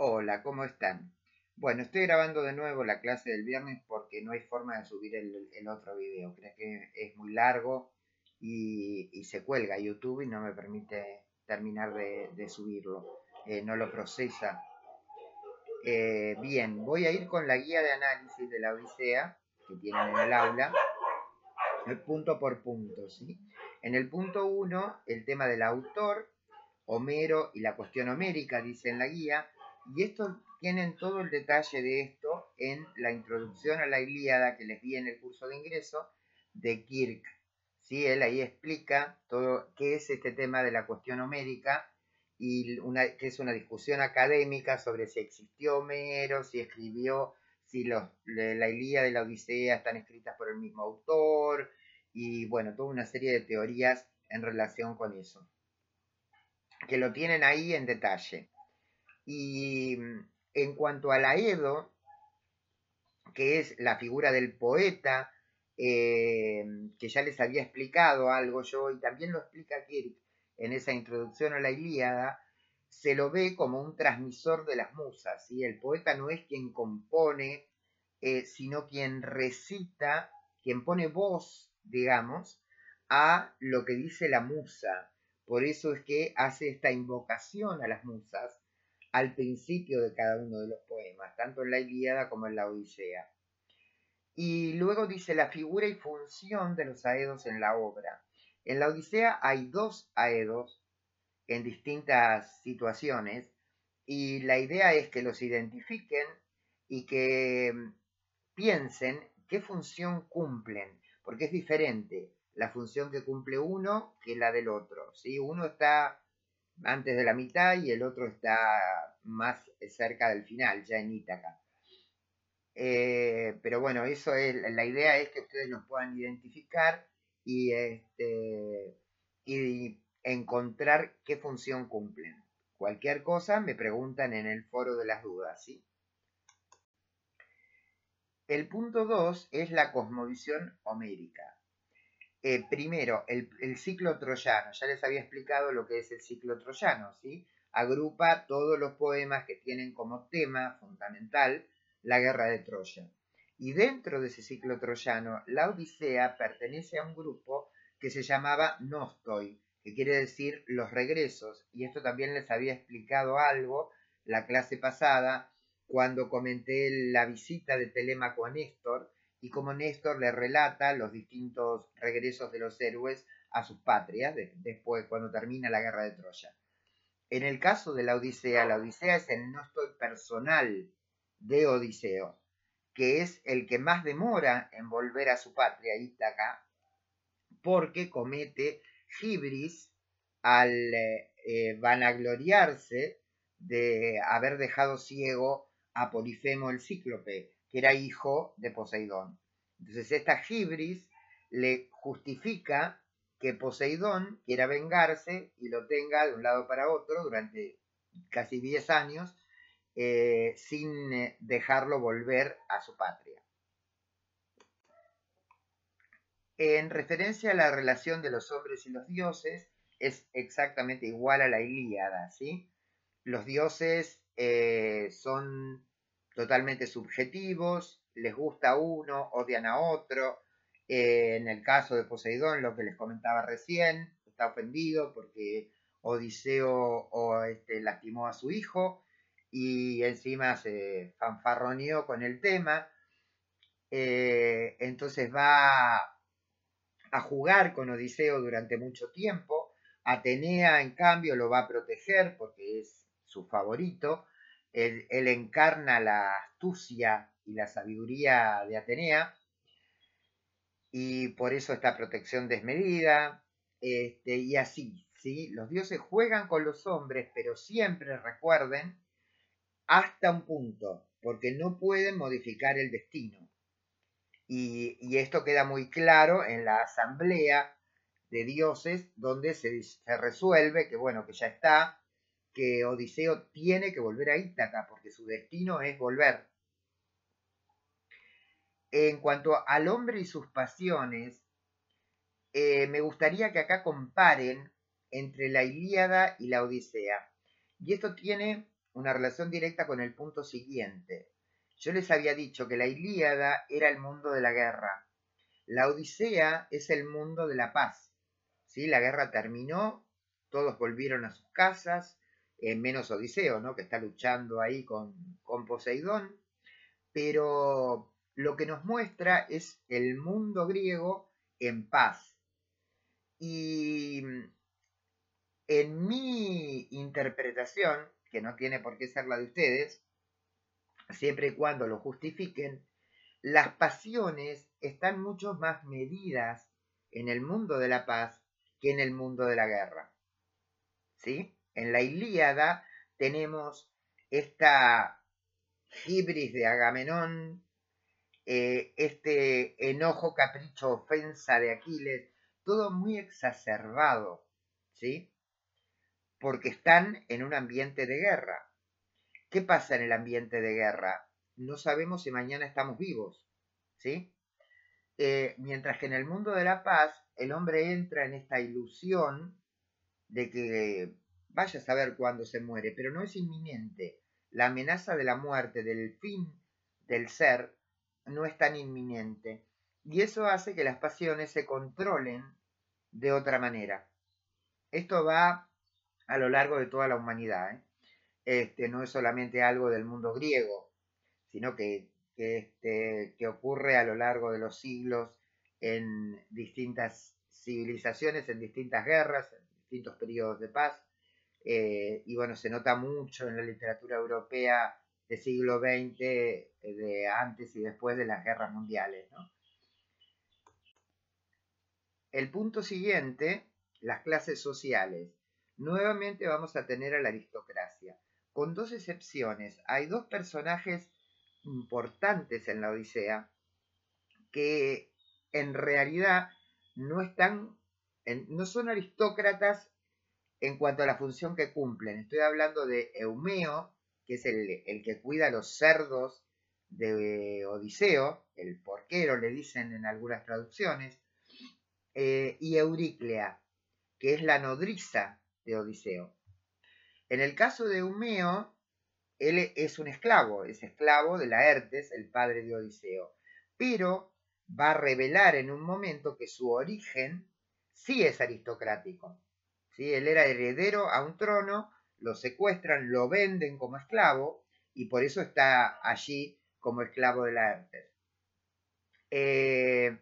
Hola, ¿cómo están? Bueno, estoy grabando de nuevo la clase del viernes porque no hay forma de subir el, otro video. Creo que es muy largo y, se cuelga YouTube y no me permite terminar de, subirlo. Eh, no lo procesa. Eh, bien, voy a ir con la guía de análisis de la Odisea que tienen en el aula, punto por punto. ¿sí? En el punto 1, el tema del autor, Homero y la cuestión homérica, dice en la guía, y esto tienen todo el detalle de esto en la introducción a la Ilíada que les di en el curso de ingreso de Kirk. ¿Sí? Él ahí explica todo qué es este tema de la cuestión homérica y una, que es una discusión académica sobre si existió Homero, si escribió, si la Ilíada y la Odisea están escritas por el mismo autor y bueno, toda una serie de teorías en relación con eso, que lo tienen ahí en detalle. Y mm, en cuanto a la Edo, que es la figura del poeta, eh, que ya les había explicado algo yo, y también lo explica Kirk en esa introducción a la Ilíada, se lo ve como un transmisor de las musas. y El poeta no es quien compone, eh, sino quien recita, quien pone voz, digamos, a lo que dice la musa. Por eso es que hace esta invocación a las musas al principio de cada uno de los poemas, tanto en la Ilíada como en la Odisea. Y luego dice la figura y función de los aedos en la obra. En la Odisea hay dos aedos en distintas situaciones y la idea es que los identifiquen y que mm, piensen qué función cumplen, porque es diferente la función que cumple uno que la del otro. ¿sí? Uno está antes de la mitad y el otro está más cerca del final, ya en Ítaca. Eh, pero bueno, eso es, la idea es que ustedes los puedan identificar y, este, y encontrar qué función cumplen. Cualquier cosa me preguntan en el foro de las dudas, ¿sí? El punto 2 es la cosmovisión homérica. Eh, primero, el, ciclo troyano. Ya les había explicado lo que es el ciclo troyano, ¿sí? Agrupa todos los poemas que tienen como tema fundamental la guerra de Troya. Y dentro de ese ciclo troyano, la Odisea pertenece a un grupo que se llamaba Nostoi, que quiere decir los regresos. Y esto también les había explicado algo la clase pasada, cuando comenté la visita de Telémaco a Néstor, y como Néstor le relata los distintos regresos de los héroes a sus patrias después cuando termina la guerra de Troya. En el caso de la Odisea, la Odisea es el no estoy personal de Odiseo, que es el que más demora en volver a su patria, Ítaca, porque comete gibris al eh, vanagloriarse de haber dejado ciego a Polifemo el cíclope, que era hijo de Poseidón. Entonces esta Gibris le justifica que Poseidón quiera vengarse y lo tenga de un lado para otro durante casi 10 años eh, sin eh, dejarlo volver a su patria. En referencia a la relación de los hombres y los dioses, es exactamente igual a la Ilíada, ¿sí? Los dioses eh, son totalmente subjetivos, les gusta a uno, odian a otro. Eh, en el caso de Poseidón, lo que les comentaba recién, está ofendido porque Odiseo este, lastimó a su hijo y encima se fanfarroneó con el tema. Eh, entonces va a jugar con Odiseo durante mucho tiempo. Atenea, en cambio, lo va a proteger porque es su favorito. Él, encarna la astucia y la sabiduría de Atenea, y por eso esta protección desmedida, este, y así, ¿sí? Los dioses juegan con los hombres, pero siempre recuerden hasta un punto, porque no pueden modificar el destino. Y, esto queda muy claro en la asamblea de dioses, donde se, se resuelve que, bueno, que ya está, que Odiseo tiene que volver a Ítaca, porque su destino es volver. En cuanto al hombre y sus pasiones, eh, me gustaría que acá comparen entre la Ilíada y la Odisea. Y esto tiene una relación directa con el punto siguiente. Yo les había dicho que la Ilíada era el mundo de la guerra. La Odisea es el mundo de la paz. ¿Sí? La guerra terminó, todos volvieron a sus casas, menos Odiseo, ¿no? que está luchando ahí con, con Poseidón. Pero lo que nos muestra es el mundo griego en paz. Y en mi interpretación, que no tiene por qué ser la de ustedes, siempre y cuando lo justifiquen, las pasiones están mucho más medidas en el mundo de la paz que en el mundo de la guerra. ¿Sí? En la Ilíada tenemos esta hibris de Agamenón, eh, este enojo, capricho, ofensa de Aquiles, todo muy exacerbado, ¿sí? Porque están en un ambiente de guerra. ¿Qué pasa en el ambiente de guerra? No sabemos si mañana estamos vivos, ¿sí? Eh, mientras que en el mundo de la paz, el hombre entra en esta ilusión de que vaya a saber cuándo se muere, pero no es inminente. La amenaza de la muerte, del fin del ser, no es tan inminente. Y eso hace que las pasiones se controlen de otra manera. Esto va a lo largo de toda la humanidad. ¿eh? este, no es solamente algo del mundo griego, sino que, este, que ocurre a lo largo de los siglos en distintas civilizaciones, en distintas guerras, en distintos periodos de paz. Eh, y bueno, se nota mucho en la literatura europea del siglo XX, eh, de antes y después de las guerras mundiales. El punto siguiente, las clases sociales. Nuevamente vamos a tener a la aristocracia con dos excepciones. Hay dos personajes importantes en la Odisea que en realidad no están, no son aristócratas en cuanto a la función que cumplen. Estoy hablando de Eumeo, que es el, que cuida los cerdos de Odiseo, el porquero le dicen en algunas traducciones, eh, y Euriclea, que es la nodriza de Odiseo. En el caso de Eumeo, él es un esclavo, es esclavo de Laertes, el padre de Odiseo, pero va a revelar en un momento que su origen sí es aristocrático. ¿Sí? Él era heredero a un trono, lo secuestran, lo venden como esclavo y por eso está allí como esclavo de Laertes. Eh,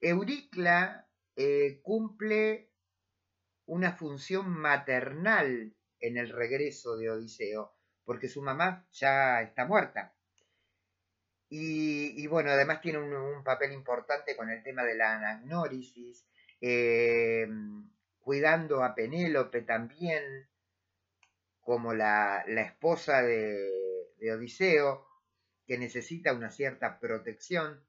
Euricla eh, cumple una función maternal en el regreso de Odiseo, porque su mamá ya está muerta. Y, bueno, además tiene un, papel importante con el tema de la anagnórisis, eh, cuidando a Penélope también, como la, esposa de, de Odiseo, que necesita una cierta protección.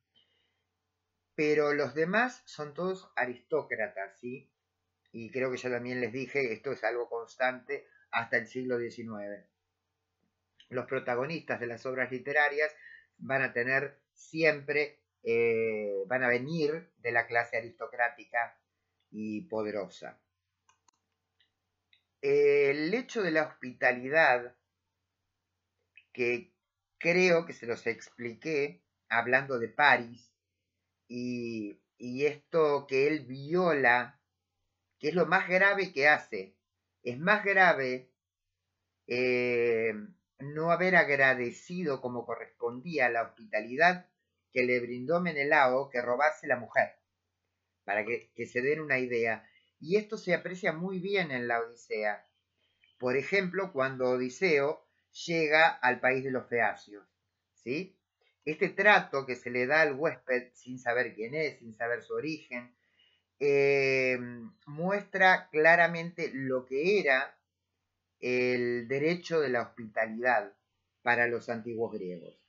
Pero los demás son todos aristócratas, ¿sí? Y creo que ya también les dije, esto es algo constante hasta el siglo XIX. Los protagonistas de las obras literarias van a tener siempre, eh, van a venir de la clase aristocrática y poderosa. El hecho de la hospitalidad, que creo que se los expliqué hablando de París, y, y esto que él viola, que es lo más grave que hace, es más grave eh, no haber agradecido como correspondía la hospitalidad que le brindó Menelao que robase la mujer, para que, se den una idea. Y esto se aprecia muy bien en la Odisea. Por ejemplo, cuando Odiseo llega al país de los feacios. ¿sí? Este trato que se le da al huésped sin saber quién es, sin saber su origen, eh, muestra claramente lo que era el derecho de la hospitalidad para los antiguos griegos.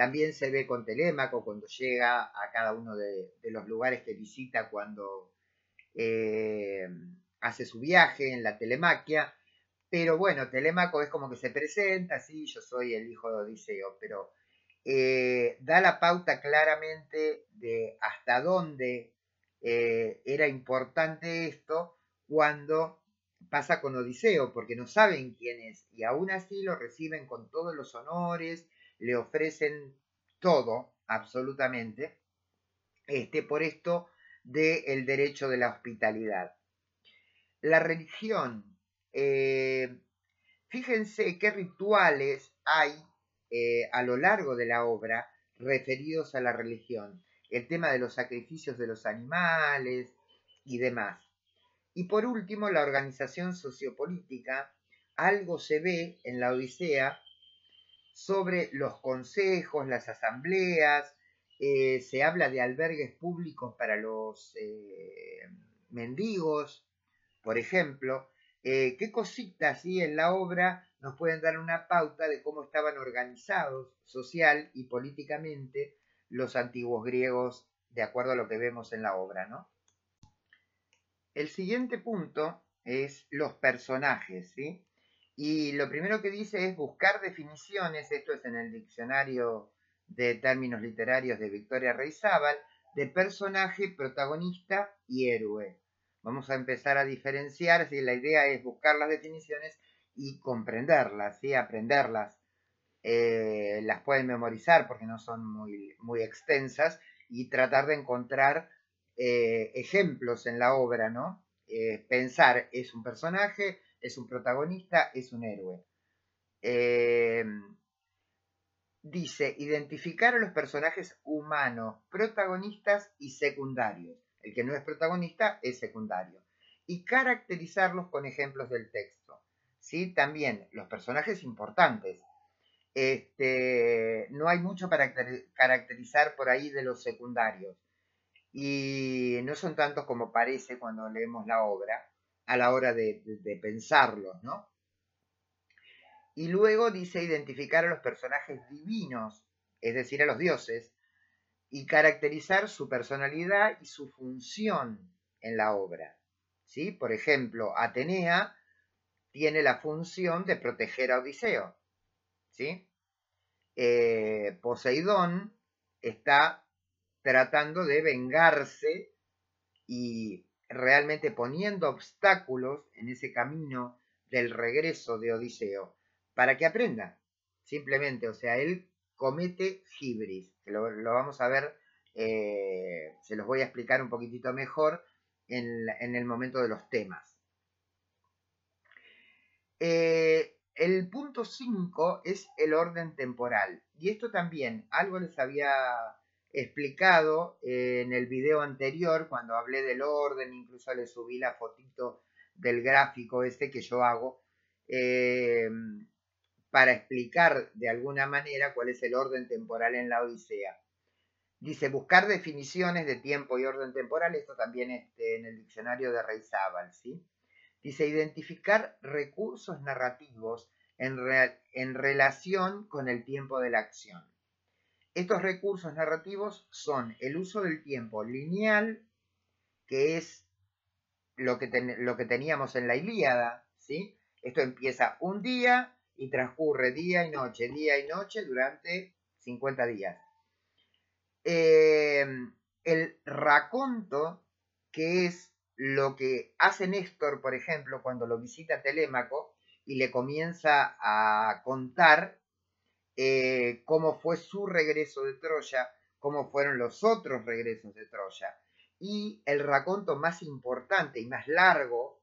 También se ve con Telémaco cuando llega a cada uno de, los lugares que visita cuando eh, hace su viaje en la telemaquia. Pero bueno, Telémaco es como que se presenta, sí, yo soy el hijo de Odiseo, pero eh, da la pauta claramente de hasta dónde eh, era importante esto cuando pasa con Odiseo, porque no saben quién es, y aún así lo reciben con todos los honores, le ofrecen todo, absolutamente, este, por esto del derecho de la hospitalidad. La religión, eh, fíjense qué rituales hay eh, a lo largo de la obra referidos a la religión. El tema de los sacrificios de los animales y demás. Y por último, la organización sociopolítica. Algo se ve en la Odisea sobre los consejos, las asambleas, eh, se habla de albergues públicos para los eh, mendigos, por ejemplo. Eh, ¿Qué cositas ¿sí? en la obra nos pueden dar una pauta de cómo estaban organizados social y políticamente los antiguos griegos de acuerdo a lo que vemos en la obra, ¿no? El siguiente punto es los personajes, ¿sí? Y lo primero que dice es buscar definiciones, esto es en el diccionario de términos literarios de Victoria Reizábal, de personaje, protagonista y héroe. Vamos a empezar a diferenciar, si la idea es buscar las definiciones y comprenderlas, ¿sí? aprenderlas. Eh, las pueden memorizar porque no son muy, muy extensas y tratar de encontrar eh, ejemplos en la obra, ¿no? Eh, pensar, ¿es un personaje? ¿Es un protagonista? ¿Es un héroe? dice, identificar a los personajes humanos, protagonistas y secundarios. El que no es protagonista es secundario. Y caracterizarlos con ejemplos del texto. ¿Sí? También los personajes importantes. Este, no hay mucho para caracterizar por ahí de los secundarios. Y no son tantos como parece cuando leemos la obra a la hora de, de pensarlos, ¿no? Y luego dice identificar a los personajes divinos, es decir, a los dioses, y caracterizar su personalidad y su función en la obra. ¿Sí? Por ejemplo, Atenea tiene la función de proteger a Odiseo. ¿sí? Eh, Poseidón está tratando de vengarse y realmente poniendo obstáculos en ese camino del regreso de Odiseo para que aprenda. Simplemente, o sea, él comete gibris, que lo, vamos a ver, eh, se los voy a explicar un poquitito mejor en, el momento de los temas. Eh, el punto 5 es el orden temporal. Y esto también, algo les había explicado en el video anterior, cuando hablé del orden, incluso les subí la fotito del gráfico este que yo hago. Eh, para explicar de alguna manera cuál es el orden temporal en la Odisea. Dice, buscar definiciones de tiempo y orden temporal, esto también este, en el diccionario de Reizábal, ¿sí? Dice, identificar recursos narrativos en, en relación con el tiempo de la acción. Estos recursos narrativos son el uso del tiempo lineal, que es lo que, teníamos en la Ilíada, ¿sí? Esto empieza un día, y transcurre día y noche, día y noche durante 50 días. Eh, el raconto, que es lo que hace Néstor, por ejemplo, cuando lo visita Telémaco y le comienza a contar eh, cómo fue su regreso de Troya, cómo fueron los otros regresos de Troya. Y el raconto más importante y más largo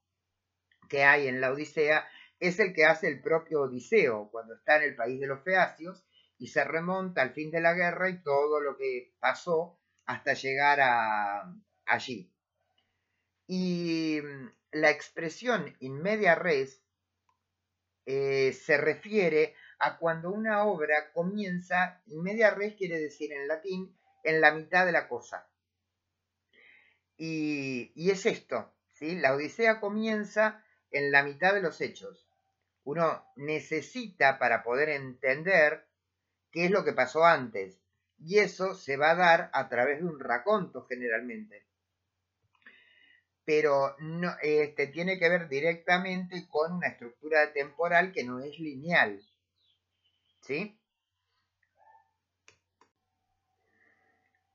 que hay en la Odisea es el que hace el propio Odiseo cuando está en el país de los Feacios y se remonta al fin de la guerra y todo lo que pasó hasta llegar a allí. Y mm, la expresión in media res eh, se refiere a cuando una obra comienza, in media res quiere decir en latín, en la mitad de la cosa. Y, y es esto, ¿sí? La Odisea comienza en la mitad de los hechos uno necesita para poder entender qué es lo que pasó antes. Y eso se va a dar a través de un raconto generalmente. Pero no, este, tiene que ver directamente con una estructura temporal que no es lineal. ¿Sí?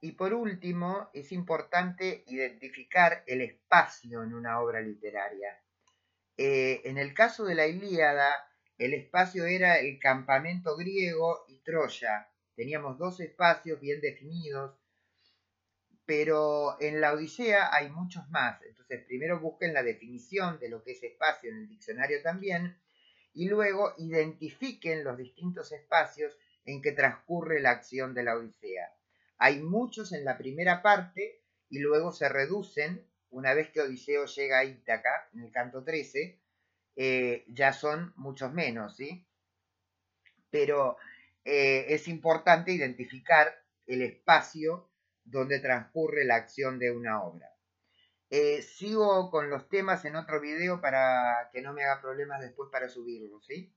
Y por último, es importante identificar el espacio en una obra literaria. Eh, en el caso de la Ilíada, el espacio era el campamento griego y Troya. Teníamos dos espacios bien definidos, pero en la Odisea hay muchos más. Entonces, primero busquen la definición de lo que es espacio en el diccionario también, y luego identifiquen los distintos espacios en que transcurre la acción de la Odisea. Hay muchos en la primera parte y luego se reducen una vez que Odiseo llega a Ítaca, en el canto 13, eh, ya son muchos menos, ¿sí? Pero eh, es importante identificar el espacio donde transcurre la acción de una obra. Eh, sigo con los temas en otro video para que no me haga problemas después para subirlo, ¿sí?